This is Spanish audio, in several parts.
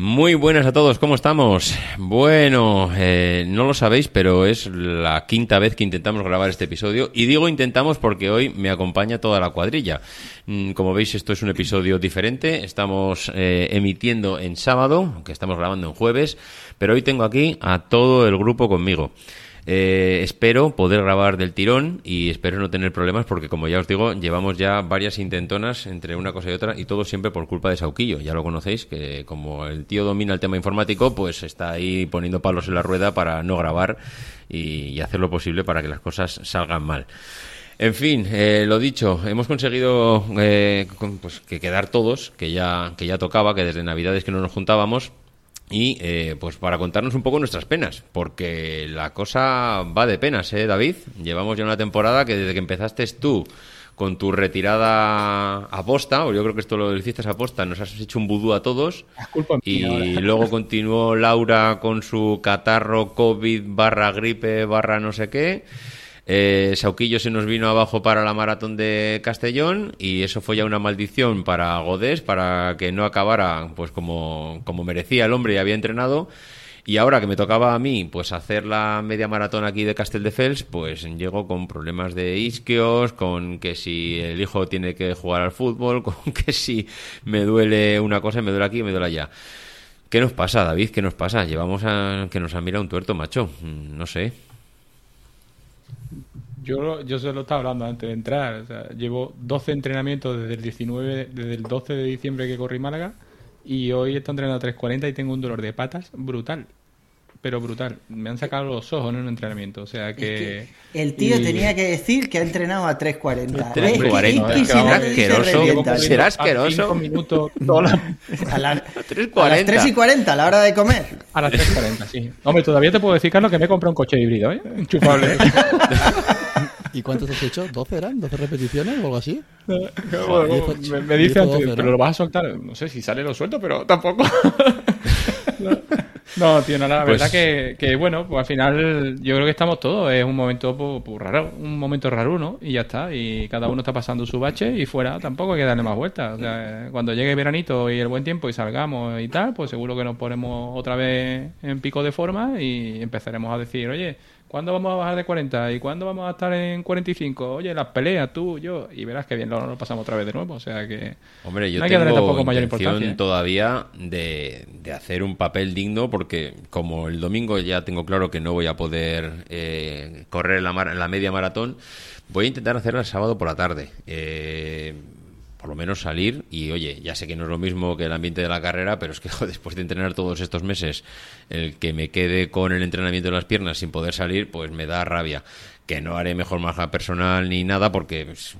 Muy buenas a todos, ¿cómo estamos? Bueno, eh, no lo sabéis, pero es la quinta vez que intentamos grabar este episodio. Y digo intentamos porque hoy me acompaña toda la cuadrilla. Mm, como veis, esto es un episodio diferente. Estamos eh, emitiendo en sábado, aunque estamos grabando en jueves. Pero hoy tengo aquí a todo el grupo conmigo. Eh, espero poder grabar del tirón y espero no tener problemas porque, como ya os digo, llevamos ya varias intentonas entre una cosa y otra y todo siempre por culpa de Sauquillo. Ya lo conocéis, que como el tío domina el tema informático, pues está ahí poniendo palos en la rueda para no grabar y, hacer lo posible para que las cosas salgan mal. En fin, eh, lo dicho, hemos conseguido eh, pues, que quedar todos, que ya, que ya tocaba, que desde Navidades que no nos juntábamos, y eh, pues para contarnos un poco nuestras penas, porque la cosa va de penas, ¿eh, David? Llevamos ya una temporada que desde que empezaste tú con tu retirada a posta, o yo creo que esto lo hiciste a posta, nos has hecho un vudú a todos. y luego continuó Laura con su catarro, COVID, barra gripe, barra no sé qué. Eh, Sauquillo se nos vino abajo para la maratón de Castellón y eso fue ya una maldición para Godés, para que no acabara pues como, como merecía el hombre y había entrenado. Y ahora que me tocaba a mí pues hacer la media maratón aquí de Castelldefels, pues llego con problemas de isquios, con que si el hijo tiene que jugar al fútbol, con que si me duele una cosa, me duele aquí y me duele allá. ¿Qué nos pasa, David? ¿Qué nos pasa? Llevamos a que nos ha mirado un tuerto, macho. No sé. Yo, yo se lo estaba hablando antes de entrar. llevo 12 entrenamientos desde el 19, desde el 12 de diciembre que corrí Málaga y hoy estoy entrenando a 3.40 y tengo un dolor de patas brutal. Pero brutal. Me han sacado los ojos en un entrenamiento. O sea que. el tío tenía que decir que ha entrenado a 3.40. 3.40. será asqueroso. Será asqueroso. minutos. A, las 3 y 40, a la hora de comer. A las 3.40, sí. Hombre, todavía te puedo decir, Carlos, que me he comprado un coche híbrido, ¿eh? Enchufable. ¿Y cuántos has hecho? ¿12 eran? ¿12 repeticiones o algo así? me, dicen, pero lo vas a soltar. No sé si sale lo suelto, pero tampoco. no, tío, no, la pues verdad que, que, bueno, pues al final yo creo que estamos todos. Es un momento pues, pues, raro, un momento raro, ¿no? Y ya está. Y cada uno está pasando su bache y fuera tampoco hay que darle más vueltas. O sea, cuando llegue el veranito y el buen tiempo y salgamos y tal, pues seguro que nos ponemos otra vez en pico de forma y empezaremos a decir, oye, ¿Cuándo vamos a bajar de 40? ¿Y cuándo vamos a estar en 45? Oye, las peleas, tú, yo. Y verás que bien lo, pasamos otra vez de nuevo. O sea que. Hombre, yo tengo mayor importancia. todavía de, hacer un papel digno porque, como el domingo ya tengo claro que no voy a poder eh, correr la, la media maratón, voy a intentar hacerla el sábado por la tarde. Eh por lo menos salir y oye, ya sé que no es lo mismo que el ambiente de la carrera, pero es que después de entrenar todos estos meses, el que me quede con el entrenamiento de las piernas sin poder salir, pues me da rabia. Que no haré mejor marca personal ni nada, porque pues,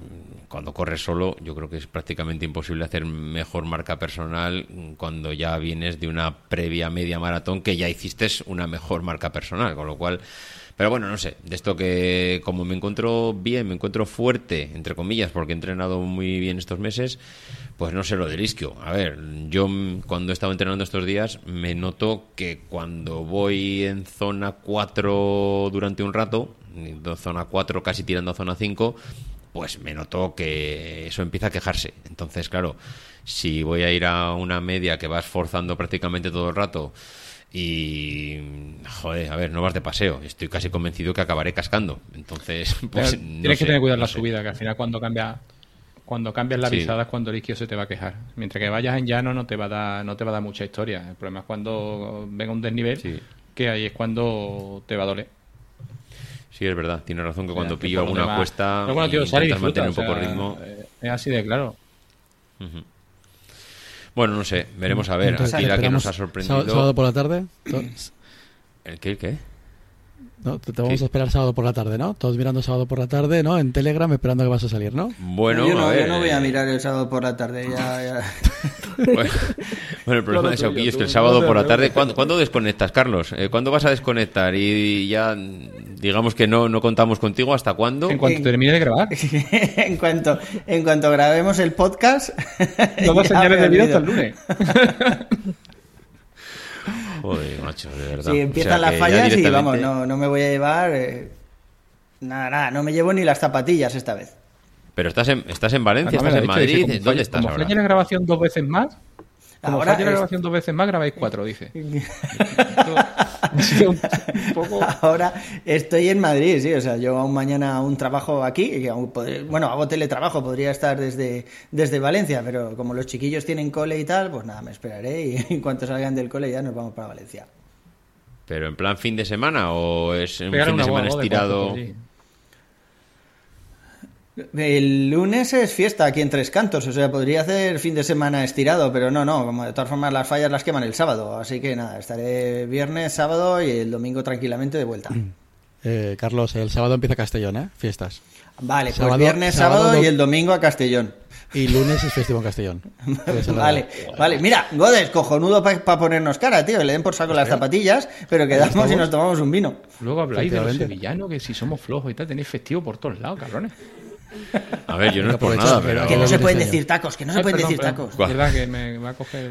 cuando corres solo, yo creo que es prácticamente imposible hacer mejor marca personal cuando ya vienes de una previa media maratón que ya hiciste una mejor marca personal, con lo cual pero bueno, no sé, de esto que como me encuentro bien, me encuentro fuerte, entre comillas, porque he entrenado muy bien estos meses, pues no sé lo del isquio. A ver, yo cuando he estado entrenando estos días me noto que cuando voy en zona 4 durante un rato, zona 4 casi tirando a zona 5, pues me noto que eso empieza a quejarse. Entonces, claro, si voy a ir a una media que vas forzando prácticamente todo el rato, y joder, a ver, no vas de paseo. Estoy casi convencido que acabaré cascando. Entonces, pues, tienes que tener cuidado la subida, que al final cuando cambia cuando cambias la visada es cuando el isquio se te va a quejar. Mientras que vayas en llano no te va a dar, no te va a dar mucha historia. El problema es cuando venga un desnivel, que ahí es cuando te va a doler. Sí, es verdad. Tienes razón que cuando pillo alguna cuesta, bueno, mantener un poco ritmo. Es así de claro. Bueno, no sé, veremos a ver. Entonces, aquí la que nos ha sorprendido. ¿Sábado por la tarde? ¿El qué? ¿El qué? No, te, vamos a esperar sábado por la tarde, ¿no? Todos mirando sábado por la tarde, ¿no? En Telegram esperando que vas a salir, ¿no? Bueno, yo no, a ver, yo no voy a mirar el sábado por la tarde, ya, ya. bueno, el problema de Sauquillo es que el sábado por la tarde, ¿cuándo, ¿cuándo desconectas, Carlos? Eh, ¿Cuándo vas a desconectar y ya digamos que no, no contamos contigo hasta cuándo. En cuanto termine de grabar. en, cuanto, en cuanto grabemos el podcast. No señales de vida hasta el lunes. Joder, macho, de verdad. Sí, empiezan las fallas y vamos, no, no, me voy a llevar. Eh, nada, nada, no me llevo ni las zapatillas esta vez. Pero estás en, estás en Valencia, estás en Madrid. ¿Dónde estás como ahora? la grabación dos veces más, como ahora la grabación dos veces más, grabáis cuatro, dice. Ahora estoy en Madrid, sí, o sea, yo aún mañana un trabajo aquí, bueno, hago teletrabajo, podría estar desde, desde Valencia, pero como los chiquillos tienen cole y tal, pues nada, me esperaré y en cuanto salgan del cole ya nos vamos para Valencia. ¿Pero en plan fin de semana o es un fin de semana estirado? El lunes es fiesta aquí en Tres Cantos, o sea, podría hacer fin de semana estirado, pero no, no, como de todas formas las fallas las queman el sábado, así que nada, estaré viernes, sábado y el domingo tranquilamente de vuelta. Eh, Carlos, el sábado empieza Castellón, ¿eh? Fiestas. Vale, pues viernes, sábado, y el domingo a Castellón. Y lunes es festivo en Castellón. vale, vale. Mira, Godes, cojonudo para ponernos cara, tío. Le den por saco las zapatillas, pero quedamos y nos tomamos un vino. Luego habláis de los sevillanos, que si somos flojos y tal, tenéis festivo por todos lados, cabrones. A ver, yo no es por nada, pero... Que no se pueden decir tacos, que no se pueden decir tacos.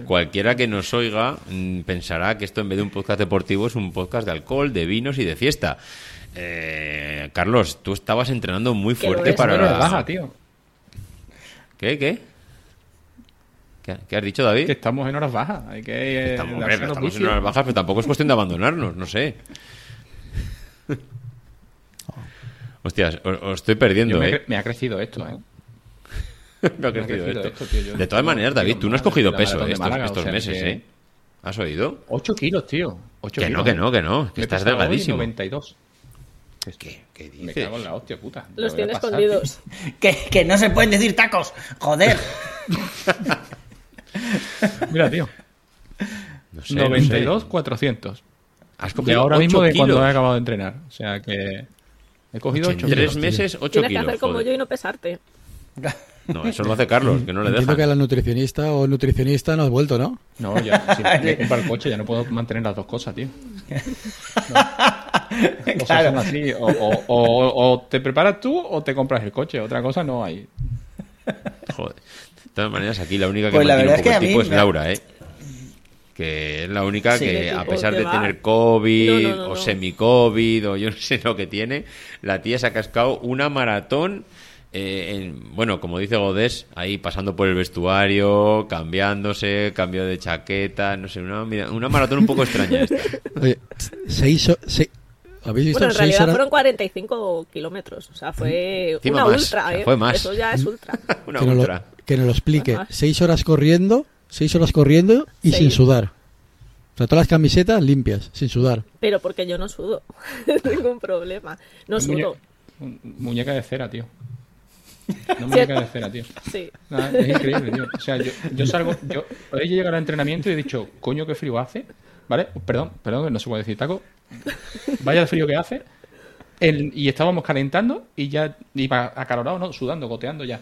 Cualquiera que nos oiga mm, pensará que esto en vez de un podcast deportivo es un podcast de alcohol, de vinos y de fiesta. Eh, Carlos, tú estabas entrenando muy fuerte para... la... baja, tío. ¿Qué? ¿Qué? ¿Qué, has dicho, David? Que estamos en horas bajas. Hay que, eh, estamos, estamos en horas bajas, pero tampoco es cuestión de abandonarnos, no sé. Hostias, os, estoy perdiendo, me, ¿eh? Me ha crecido esto, ¿eh? me ha crecido, esto. de todas maneras, David, tú no has cogido peso estos, meses, ¿eh? ¿Has oído? 8 kilos, tío. que no, que no, que no. Que estás delgadísimo. 92. ¿Qué, ¿Qué dices? Me cago en la hostia, puta. Los tiene escondidos. que, que no se pueden decir tacos. Joder. Mira, tío. No sé, 92, 400. Has cogido ahora mismo de cuando he acabado de entrenar. O sea que. He cogido 8 Tres meses, 8 kilos. Tienes que hacer como yo y no pesarte. No, eso lo hace Carlos, que no le deja. Entiendo que la nutricionista o nutricionista no has vuelto, ¿no? No, ya. Si me comprar el coche, ya no puedo mantener las dos cosas, tío. No. Claro. Son así. O, o, o, o, te preparas tú o te compras el coche. Otra cosa no hay. Joder. De todas maneras, aquí la única que pues mantiene un poco es el tipo es Laura, ¿eh? Que es la única que, a pesar de tener COVID o semi-COVID o yo no sé lo que tiene, la tía se ha cascado una maratón. Eh, bueno, como dice Godés, ahí pasando por el vestuario, cambiándose, cambio de chaqueta, no sé, una, una maratón un poco extraña esta. Oye, seis, ¿Habéis visto bueno, en realidad fueron 45 kilómetros, o sea, fue una ultra, ¿eh? Fue más. Eso ya es ultra. una que ultra. que nos lo explique. Seis horas corriendo seis horas corriendo y sin sudar. O sea, todas las camisetas limpias, sin sudar. Pero porque yo no sudo. Ningún problema. No sudo. muñeca de cera, tío. No muñeca de cera, tío. Sí. es increíble, tío. O sea, yo, yo salgo. Yo, he llegado al entrenamiento y he dicho, coño, qué frío hace. ¿Vale? Perdón, perdón, que no se puede decir taco. Vaya el frío que hace. y estábamos calentando y ya iba acalorado, ¿no? Sudando, goteando ya.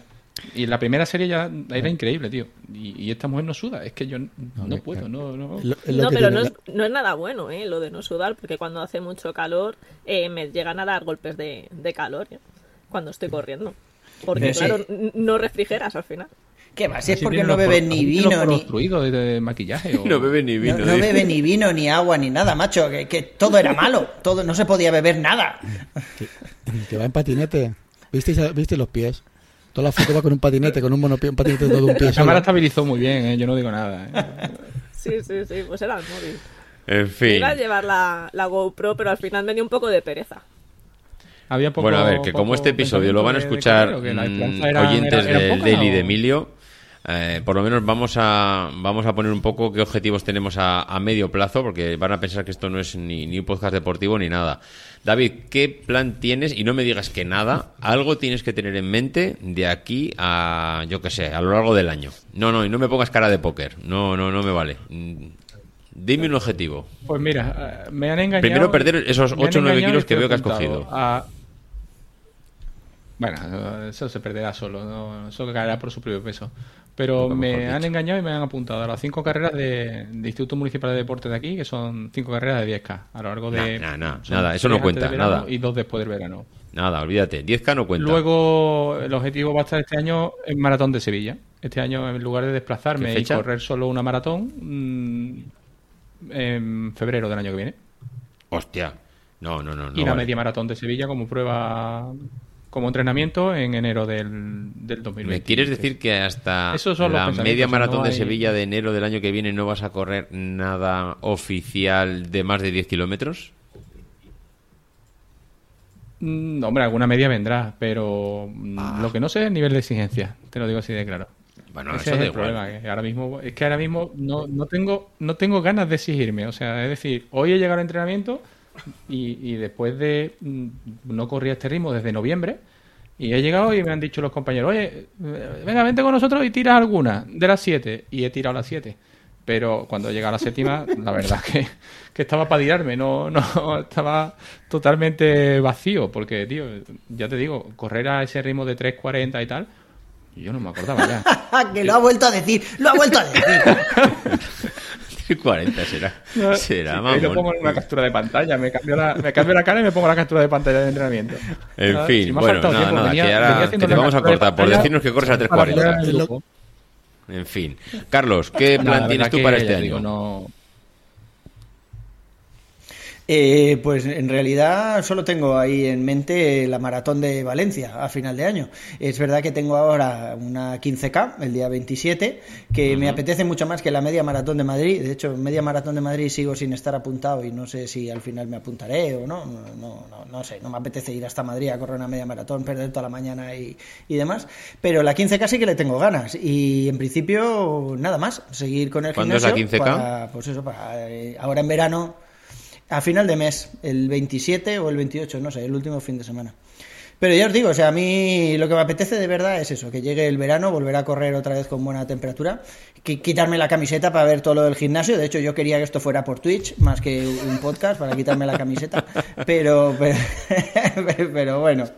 Y en la primera serie ya era increíble, tío. Y, esta mujer no suda. Es que yo no, puedo, no, no. no, pero no es, no es, nada bueno, ¿eh? Lo de no sudar, porque cuando hace mucho calor eh, me llegan a dar golpes de, de calor ¿eh? cuando estoy corriendo. Porque, claro, no refrigeras al final. ¿Qué más? Si es porque no bebe ni vino ni. De, de maquillaje. No bebe ni vino. No, ni vino, ni agua, ni nada, macho. Que, que, todo era malo. todo No se podía beber nada. Que, va en patinete. ¿Viste, ¿Viste los pies? Toda la foto va con un patinete, con un monopié, un patinete todo un pie. La cámara estabilizó muy bien, ¿eh? yo no digo nada. ¿eh? Sí, sí, sí, pues era el móvil. En fin. Iba a llevar la, la GoPro, pero al final me dio un poco de pereza. Había poco, bueno, a ver, que como este episodio lo van a escuchar mm, oyentes del Daily de Emilio, eh, por lo menos vamos a, vamos a poner un poco qué objetivos tenemos a, a, medio plazo, porque van a pensar que esto no es ni, ni un podcast deportivo ni nada. David, ¿qué plan tienes? Y no me digas que nada, algo tienes que tener en mente de aquí a, yo qué sé, a lo largo del año. No, no, y no me pongas cara de póker. No, no, no me vale. Mm, dime un objetivo. Pues mira, eh, me han engañado. Primero perder esos 8 o 9 kilos que veo que has cogido. Bueno, eso se perderá solo, ¿no? eso caerá por su propio peso. Pero Nunca me han engañado y me han apuntado a las cinco carreras de, de Instituto Municipal de Deportes de aquí, que son cinco carreras de 10K a lo largo de... Nah, nah, nah, son nada, eso no cuenta, nada. Y dos después del verano. Nada, olvídate. 10K no cuenta. Luego, el objetivo va a estar este año en Maratón de Sevilla. Este año, en lugar de desplazarme ¿Qué y correr solo una maratón, mm, en febrero del año que viene. Hostia. No, no, no. no y la vale. media maratón de Sevilla como prueba, como entrenamiento en enero del, del 2020. ¿Me quieres decir que hasta la media maratón no de Sevilla de enero del año que viene no vas a correr nada oficial de más de 10 kilómetros? Mm, hombre, alguna media vendrá, pero mm, Ah. lo que no sé es el nivel de exigencia, te lo digo así de claro. Bueno, Ese eso es el igual. problema, que ahora mismo es que ahora mismo no, no tengo no tengo ganas de exigirme, o sea, es decir, hoy he llegado al entrenamiento y, y después de mm, no corría este ritmo desde noviembre y he llegado y me han dicho los compañeros, oye, venga, vente con nosotros y tiras alguna de las siete y he tirado las siete. Pero cuando llega a la séptima, la verdad que, que estaba para tirarme, no, no, estaba totalmente vacío, porque, tío, ya te digo, correr a ese ritmo de 3.40 y tal, yo no me acordaba ya. que lo ha vuelto a decir, lo ha vuelto a decir. 40 será. Será, Ahí lo pongo en una captura de pantalla, me cambio, la, me cambio la cara y me pongo la captura de pantalla de entrenamiento. En Ah, fin, si bueno, nada, tiempo, nada, venía- que ahora que te vamos a cortar por decirnos que corres a para poner 3.40. el grupo. En fin. Carlos, ¿qué plan la tienes tú para este año? no- Eh, pues en realidad solo tengo ahí en mente la maratón de Valencia a final de año. Es verdad que tengo ahora una 15K el día 27, que me apetece mucho más que la media maratón de Madrid. De hecho, media maratón de Madrid sigo sin estar apuntado y no sé si al final me apuntaré o no. No, no, no, no sé, no me apetece ir hasta Madrid a correr una media maratón, perder toda la mañana y, y demás. Pero la 15K sí que le tengo ganas y en principio nada más, seguir con el ¿Cuándo es la gimnasio 15K? para, pues eso, para eh, ahora en verano a final de mes, el 27 o el 28, no sé, el último fin de semana. Pero ya os digo, o sea, a mí lo que me apetece de verdad es eso, que llegue el verano, volver a correr otra vez con buena temperatura, qui- quitarme la camiseta para ver todo lo del gimnasio. De hecho, yo quería que esto fuera por Twitch más que un podcast para quitarme la camiseta. Pero, pero, pero bueno,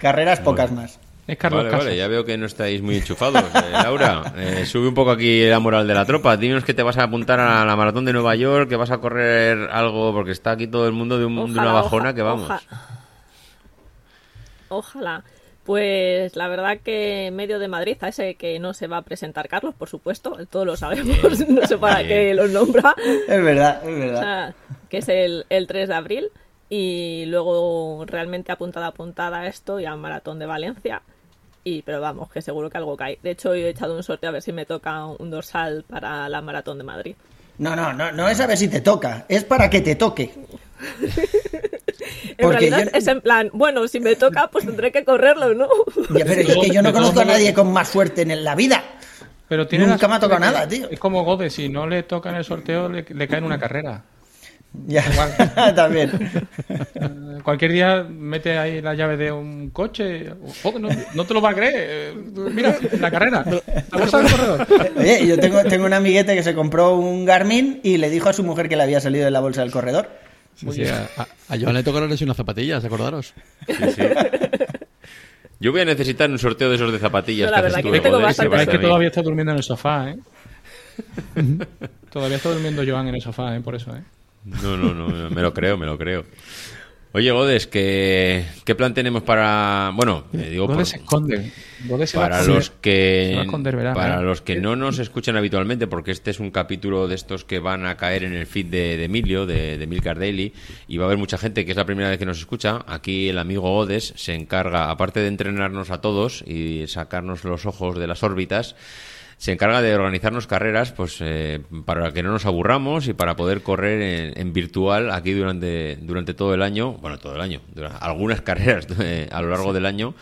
carreras pocas más. Es Carlos Vale, Casas. vale, ya veo que no estáis muy enchufados. Eh, Laura, eh, sube un poco aquí la moral de la tropa. Dinos que te vas a apuntar a la maratón de Nueva York, que vas a correr algo, porque está aquí todo el mundo de, un- de una bajona oja- que vamos. oja- Ojalá. Pues la verdad que en medio de Madrid, a ese que no se va a presentar Carlos, por supuesto, todos lo sabemos, no sé para Bien. qué los nombra, Es verdad, es o verdad. sea, que es el, el 3 de abril, y luego realmente apuntada apuntada a esto y al maratón de Valencia. Y, pero vamos, que seguro que algo cae. De hecho, he echado un sorteo a ver si me toca un dorsal para la maratón de Madrid. No, no, no, no es a ver si te toca, es para que te toque. En Porque realidad yo- es en plan, bueno, si me toca, pues tendré que correrlo, ¿no? Ya, pero es que yo no conozco a nadie con más suerte en la vida. Pero tiene Nunca me ha tocado nada, tío. Es como Gode, si no le toca en el sorteo, le, le cae en una carrera. Ya, también. Eh, Cualquier día mete ahí la llave de un coche. No, no te lo va a creer. eh, Mira, la carrera. La bolsa del corredor. Oye, yo tengo, tengo un amiguete que se compró un Garmin y le dijo a su mujer que le había salido de la bolsa del corredor. Sí, sí, a, a- Joan le tocaron así unas zapatillas, acordaros. Sí, sí. Yo voy a necesitar un sorteo de esos de zapatillas. No, la que haces verdad tú, que tengo bastante Es vas que todavía está durmiendo en el sofá, ¿eh? todavía está durmiendo Joan en el sofá, ¿eh? Por eso, ¿eh? No, no, no, me lo creo, me lo creo. Oye, Godes, ¿qué, qué plan tenemos para...? Bueno, eh, digo... Por- se esconde. Gode se va a para los que Se va a esconder, verá, para los que no nos escuchan habitualmente porque este es un capítulo de estos que van a caer en el feed de, de Emilio de, de Milcar Daily y va a haber mucha gente que es la primera vez que nos escucha aquí el amigo Odes se encarga aparte de entrenarnos a todos y sacarnos los ojos de las órbitas se encarga de organizarnos carreras pues eh, para que no nos aburramos y para poder correr en, en virtual aquí durante durante todo el año bueno todo el año algunas carreras eh, a lo largo del año.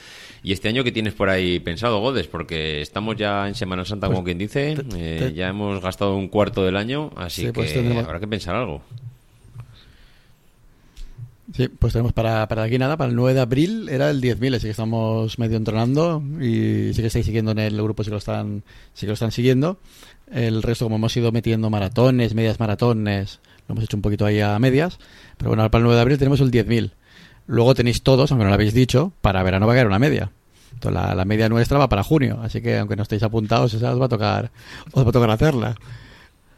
Y este año qué tienes por ahí pensado Godes porque estamos ya en Semana Santa como quien dice Pues te- eh, ya hemos gastado un cuarto del año así Sí, que pues tendremos- habrá que pensar algo Sí, pues tenemos para, para aquí nada, para el 9 de abril era el 10.000, así que estamos medio entrenando y sí que estáis siguiendo en el grupo, sí que lo están, sí lo están siguiendo. El resto, como hemos ido metiendo maratones, medias maratones, lo hemos hecho un poquito ahí a medias, pero bueno, para el 9 de abril tenemos el 10.000. Luego tenéis todos, aunque no lo habéis dicho, para verano va a caer una media. Entonces, la, la media nuestra va para junio, así que aunque no estéis apuntados, esa os va a tocar, os va a tocar hacerla.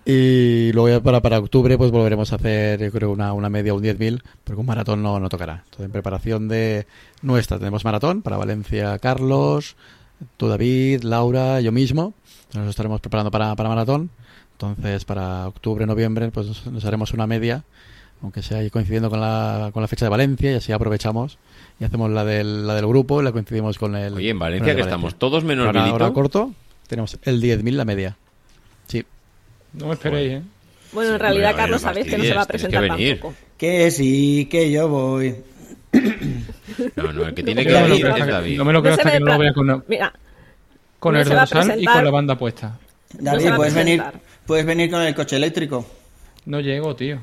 Y luego ya para, para octubre pues volveremos a hacer, yo creo, una, una media, un 10.000, porque un maratón no, no tocará. Entonces, en preparación de nuestra tenemos maratón para Valencia, Carlos, tú David, Laura, yo mismo. Nos estaremos preparando para, para maratón. Entonces, para octubre, noviembre, pues nos- nos haremos una media, aunque sea ahí coincidiendo con la, con la fecha de Valencia, y así aprovechamos y hacemos la del, la del grupo y la coincidimos con el. Oye, en Valencia que estamos todos menos Ahora, ahora corto, tenemos el 10.000 la media. No me esperéis, ¿eh? Bueno, en realidad, bueno, Carlos, sabéis que no se va a presentar que venir. tampoco. Que sí, que yo voy. No, no, el que tiene que no me lo venir creo es David. no me lo creo hasta que no lo vea con, Mira, con no el dorsal y con la banda puesta. David, puedes venir, puedes venir con el coche eléctrico. No llego, tío.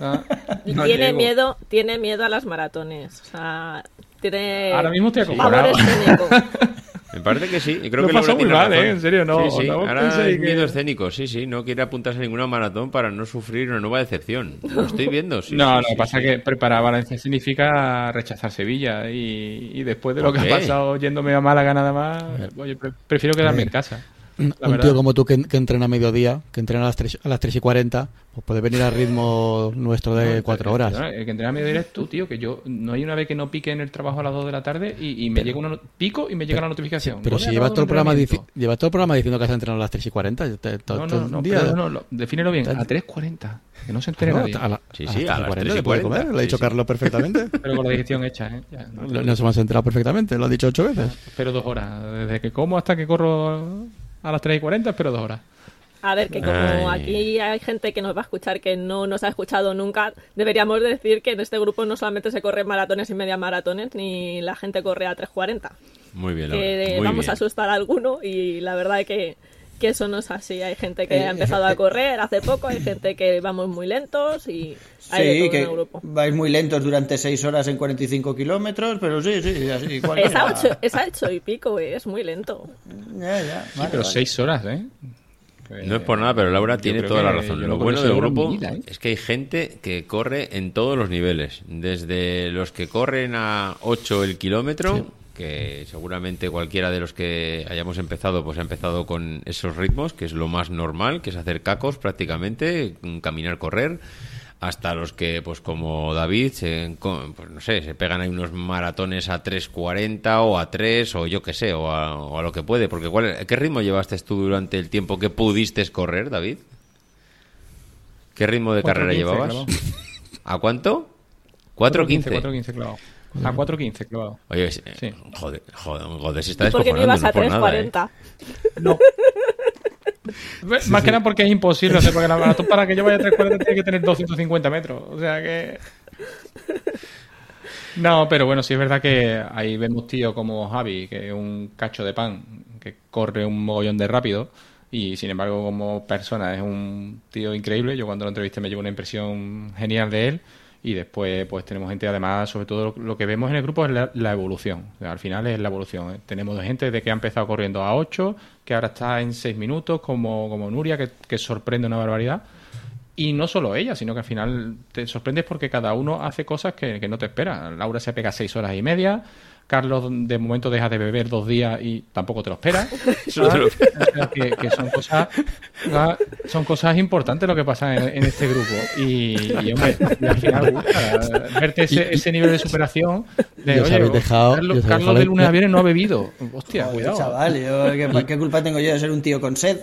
Ah, no tiene llego. miedo, tiene miedo a las maratones. O sea, tiene Ahora mismo estoy acojonado. Me parece que sí. y Creo Lo que Laura muy mal, razón. ¿eh? En serio, no- Sí, sí. no Ahora es miedo que- escénico. Sí, sí. No quiere apuntarse a ninguna maratón para no sufrir una nueva decepción. Lo estoy viendo. Sí, no, no, sí, pasa sí. que preparar Valencia significa rechazar Sevilla y, y después de lo ¿Por que ha pasado yéndome a Málaga nada más, oye, prefiero quedarme en casa. Un, La un verdad. tío como tú que, que entrena a mediodía, que entrena a las 3, a las 3 y 40, pues puede venir al ritmo nuestro de No, 4 el- horas. El, el que entrena a medio eres tú, tío, que yo no hay una vez que no pique en el trabajo a las 2 de la tarde y, y me llega una no- pico y me llega la notificación. Pero si llevas todo, el programa llevas todo el programa diciendo que has entrenado a las 3 y 40. te- todo- No, todo no, el no, día. pero no, no, defínelo bien, a 3.40, que no se entere No, nadie. a la- Sí, sí, las a las 3 y 3 y se puede 40, comer, lo ha sí, dicho sí. Carlos perfectamente. Pero con la digestión hecha, ¿eh? Ya, no, Nos hemos enterado perfectamente, lo ha dicho ocho veces. Espero dos horas. Desde que como hasta que corro a las 3 y 40, espero dos horas. A ver, que como Ay. aquí hay gente que nos va a escuchar que no nos ha escuchado nunca, deberíamos decir que en este grupo no solamente se corren maratones y media maratones, ni la gente corre a 3.40. Muy bien, Laura. Que Muy vamos bien. a asustar a alguno y la verdad es que, que eso no es así. Hay gente que Eh, ha empezado a correr hace poco, hay gente que vamos muy lentos y hay de Sí, todo en que el grupo. vais muy lentos durante 6 horas en 45 kilómetros, pero sí, sí, así. Es a, ocho, es a ocho y pico, es muy lento. Ya, ya, Sí, vale, pero vale. 6 horas, ¿eh? No es por nada, pero Laura tiene toda la que razón. Lo no bueno del grupo vida, ¿eh? es que hay gente que corre en todos los niveles. Desde los que corren a 8 el kilómetro, que seguramente cualquiera de los que hayamos empezado, pues ha empezado con esos ritmos, que es lo más normal, que es hacer cacos prácticamente, caminar, correr. Hasta los que, pues como David, se, pues no sé, se pegan ahí unos maratones a 3.40 o a 3 o yo qué sé, o a, o a lo que puede. Porque ¿cuál, ¿qué ritmo llevaste tú durante el tiempo que pudiste correr, David? ¿Qué ritmo de carrera 4.15 llevabas? ¿A cuánto? 4.15. 4.15 clavado. A 4.15 clavado. Oye, Sí. joder, joder, joder, se está ¿Por qué no descojonando, ibas a por nada, ¿eh? 3.40? No. Más que nada porque es imposible hacer, porque la maratón para que yo vaya a 3.40 tiene que tener 250 metros. O sea que. No, pero bueno, sí es verdad que ahí vemos tío como Javi, que es un cacho de pan, que corre un mogollón de rápido. Y sin embargo, como persona, es un tío increíble. Yo cuando lo entrevisté me llevo una impresión genial de él. Y después, pues tenemos gente, además, sobre todo lo, que vemos en el grupo es la, la evolución. Al final es la evolución. ¿eh? Tenemos gente de que ha empezado corriendo a 8, que ahora está en 6 minutos, como, como Nuria, que, que sorprende una barbaridad. Y no solo ella, sino que al final te sorprendes porque cada uno hace cosas que, que no te esperas. Laura se pega seis horas y media. Carlos de momento deja de beber dos días y tampoco te lo esperas. Eso te lo- O sea, que, que son cosas son cosas importantes lo que pasa en, en este grupo y, y, hombre, y al final gusta verte ese, ese nivel de superación de Y os oye, habéis dejado- y Carlos, Carlos dejado de lunes a viernes no ha bebido hostia Joder, cuidado chaval, yo, ¿qué, qué culpa tengo yo de ser un tío con sed?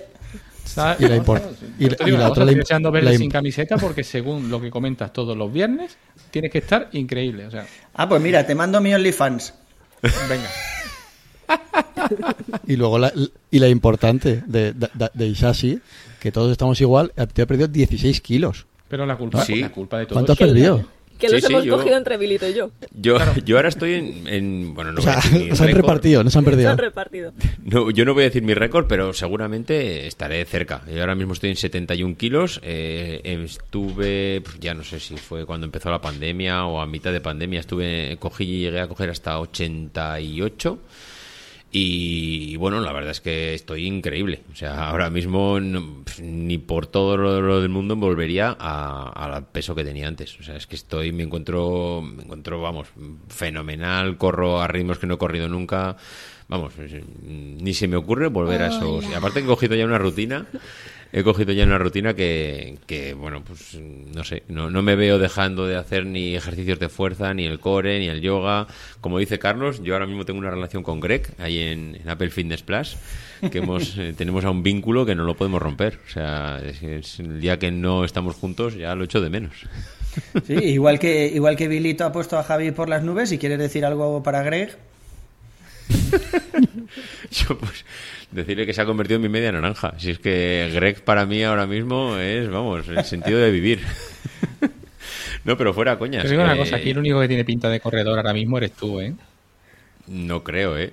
¿sabes? Y la No, import- claro, y la- la otra, estoy deseando verle sin camiseta porque según lo que comentas todos los viernes tienes que estar increíble o sea Ah, pues mira, te mando mi OnlyFans. Venga Y luego la, y la importante de, de, de Isashi, que todos estamos igual, te ha perdido 16 kilos. pero la culpa Sí. la culpa de todo ¿Cuánto has perdido? Que Sí, los sí, hemos yo- cogido entre Vilito y yo. Yo, yo ahora estoy en, en- bueno, no O voy a sea, decir mi se han récord. repartido, no se han Se perdido. han repartido. No, yo no voy a decir mi récord, pero seguramente estaré cerca. Yo ahora mismo estoy en 71 kilos. eh, estuve, pues ya no sé si fue cuando empezó la pandemia o a mitad de pandemia, estuve, cogí y llegué a coger hasta 88. Y bueno, la verdad es que estoy increíble. O sea, ahora mismo ni por todo lo, del mundo volvería al peso que tenía antes. O sea, es que estoy, me encuentro, me encuentro, vamos, fenomenal. Corro a ritmos que no he corrido nunca. Vamos, ni se me ocurre volver a esos. Y aparte he cogido ya una rutina he cogido ya una rutina que, que bueno, pues no sé, no, no, me veo dejando de hacer ni ejercicios de fuerza, ni el core, ni el yoga. Como dice Carlos, yo ahora mismo tengo una relación con Greg, ahí en, Apple Fitness Plus, que hemos, eh, tenemos a un vínculo que no lo podemos romper. O sea, es, el día que no estamos juntos ya lo echo de menos. Sí, igual que, igual que Bilito ha puesto a Javi por las nubes, si quieres decir algo para Greg. yo pues decirle que se ha convertido en mi media naranja. Si es que Greg para mí ahora mismo es, vamos, el sentido de vivir. no, pero fuera coñas. Te digo una cosa, aquí el único que tiene pinta de corredor ahora mismo eres tú, ¿eh? No creo, ¿eh?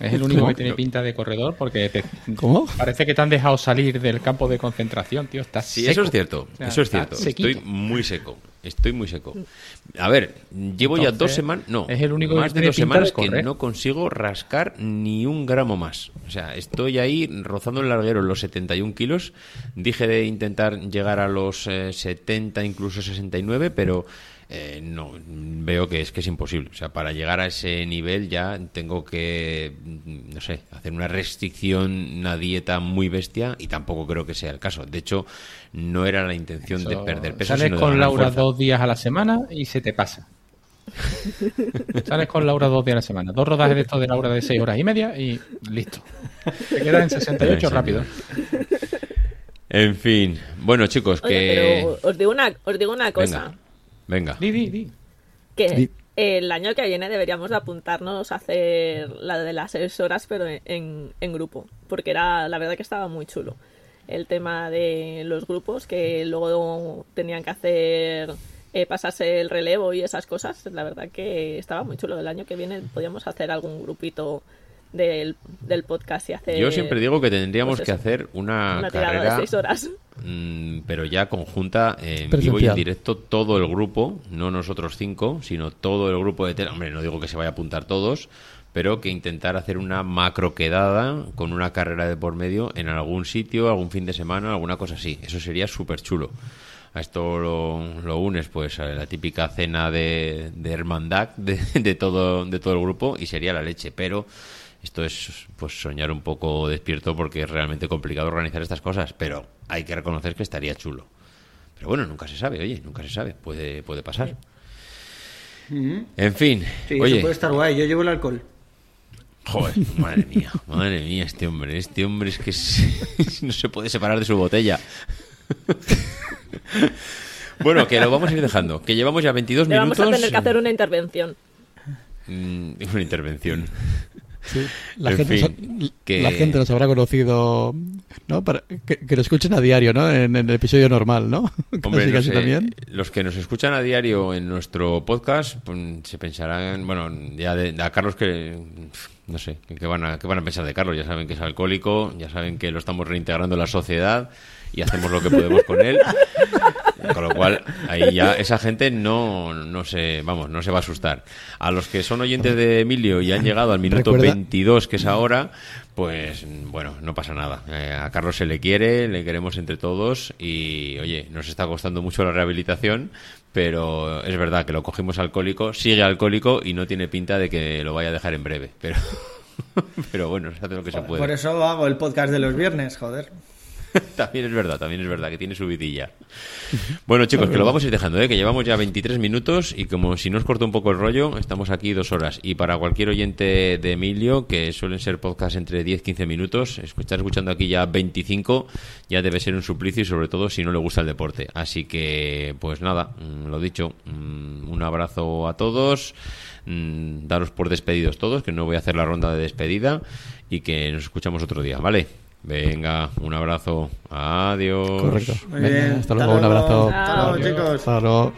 Es el único que tiene pinta de corredor porque te, ¿Cómo? parece que te han dejado salir del campo de concentración, tío. Estás sí, eso es cierto. eso es cierto. Estoy muy seco. Estoy muy seco. A ver, llevo ya dos semanas, no, es el único más de dos semanas que no consigo rascar ni un gramo más. O sea, estoy ahí rozando el larguero los 71 kilos. Dije de intentar llegar a los 70, eh, incluso 69, pero eh, no, veo que es que es imposible. O sea, para llegar a ese nivel ya tengo que, no sé, hacer una restricción, una dieta muy bestia y tampoco creo que sea el caso. De hecho, no era la intención de perder peso. Sales con Laura dos días a la semana y se te pasa. Sales con Laura dos días a la semana. Dos rodajes de esto de Laura de seis horas y media y listo. Te quedas en 68 rápido. En fin. Bueno, chicos, que... os digo una, os digo una cosa. Venga. Di, di, di. Que el año que viene deberíamos apuntarnos a hacer la de las seis horas, pero en, en, grupo. Porque era, la verdad que estaba muy chulo. El tema de los grupos, que luego tenían que hacer eh, pasarse el relevo y esas cosas. La verdad que estaba muy chulo. El año que viene podríamos hacer algún grupito del, podcast y hacer... Yo siempre digo que tendríamos pues que hacer una, carrera... de seis horas. Mm, pero ya conjunta en vivo y en directo todo el grupo, no nosotros cinco, sino todo el grupo de tele. Hombre, no digo que se vaya a apuntar todos, pero que intentar hacer una macro quedada con una carrera de por medio en algún sitio, algún fin de semana, alguna cosa así. Eso sería súper chulo. A esto lo, unes, pues, a la típica cena de, hermandad de, de, todo, de todo el grupo y sería la leche. Pero esto es pues soñar un poco despierto porque es realmente complicado organizar estas cosas, pero hay que reconocer que estaría chulo. Pero bueno, nunca se sabe, oye, nunca se sabe, puede, puede pasar. En fin, oye. puede estar guay, yo llevo el alcohol. Joder, madre mía, madre mía, este hombre, este hombre es que no se puede separar de su botella. bueno, que lo vamos a ir dejando, que llevamos ya 22 minutos. Vamos a tener que hacer una intervención. Mm, una intervención. La, gente la gente nos habrá conocido, ¿no? Para, que, lo escuchen a diario, ¿no? En, el episodio normal, ¿no? Hombre, los que nos escuchan a diario en nuestro podcast pues, se pensarán, bueno, ya de, a Carlos que no sé, ¿qué van, a, ¿qué van a pensar de Carlos? Ya saben que es alcohólico, ya saben que lo estamos reintegrando en la sociedad y hacemos lo que podemos con él. Con lo cual, ahí ya esa gente no, no se, vamos, no se va a asustar. A los que son oyentes de Emilio y han llegado al minuto 22, que es ahora, pues bueno, no pasa nada. Eh, a Carlos se le quiere, le queremos entre todos y, oye, nos está costando mucho la rehabilitación, pero es verdad que lo cogimos alcohólico, sigue alcohólico y no tiene pinta de que lo vaya a dejar en breve. Pero, pero bueno, se hace lo que se puede. Por eso hago el podcast de los viernes, joder. también es verdad, también es verdad que tiene su vidilla. Bueno, chicos, que lo vamos a ir dejando, ¿eh? que llevamos ya 23 minutos y como si nos corta un poco el rollo, estamos aquí dos horas. Y para cualquier oyente de Emilio, que suelen ser podcasts entre 10-15 minutos, estar escuchando aquí ya 25 ya debe ser un suplicio y sobre todo si no le gusta el deporte. Así que, pues nada, mm, lo dicho, mm, un abrazo a todos, mm, daros por despedidos todos, que no voy a hacer la ronda de despedida y que nos escuchamos otro día, ¿vale? Venga, un abrazo. Adiós. Correcto. hasta, luego, un abrazo. Hasta luego, chicos. Hasta luego.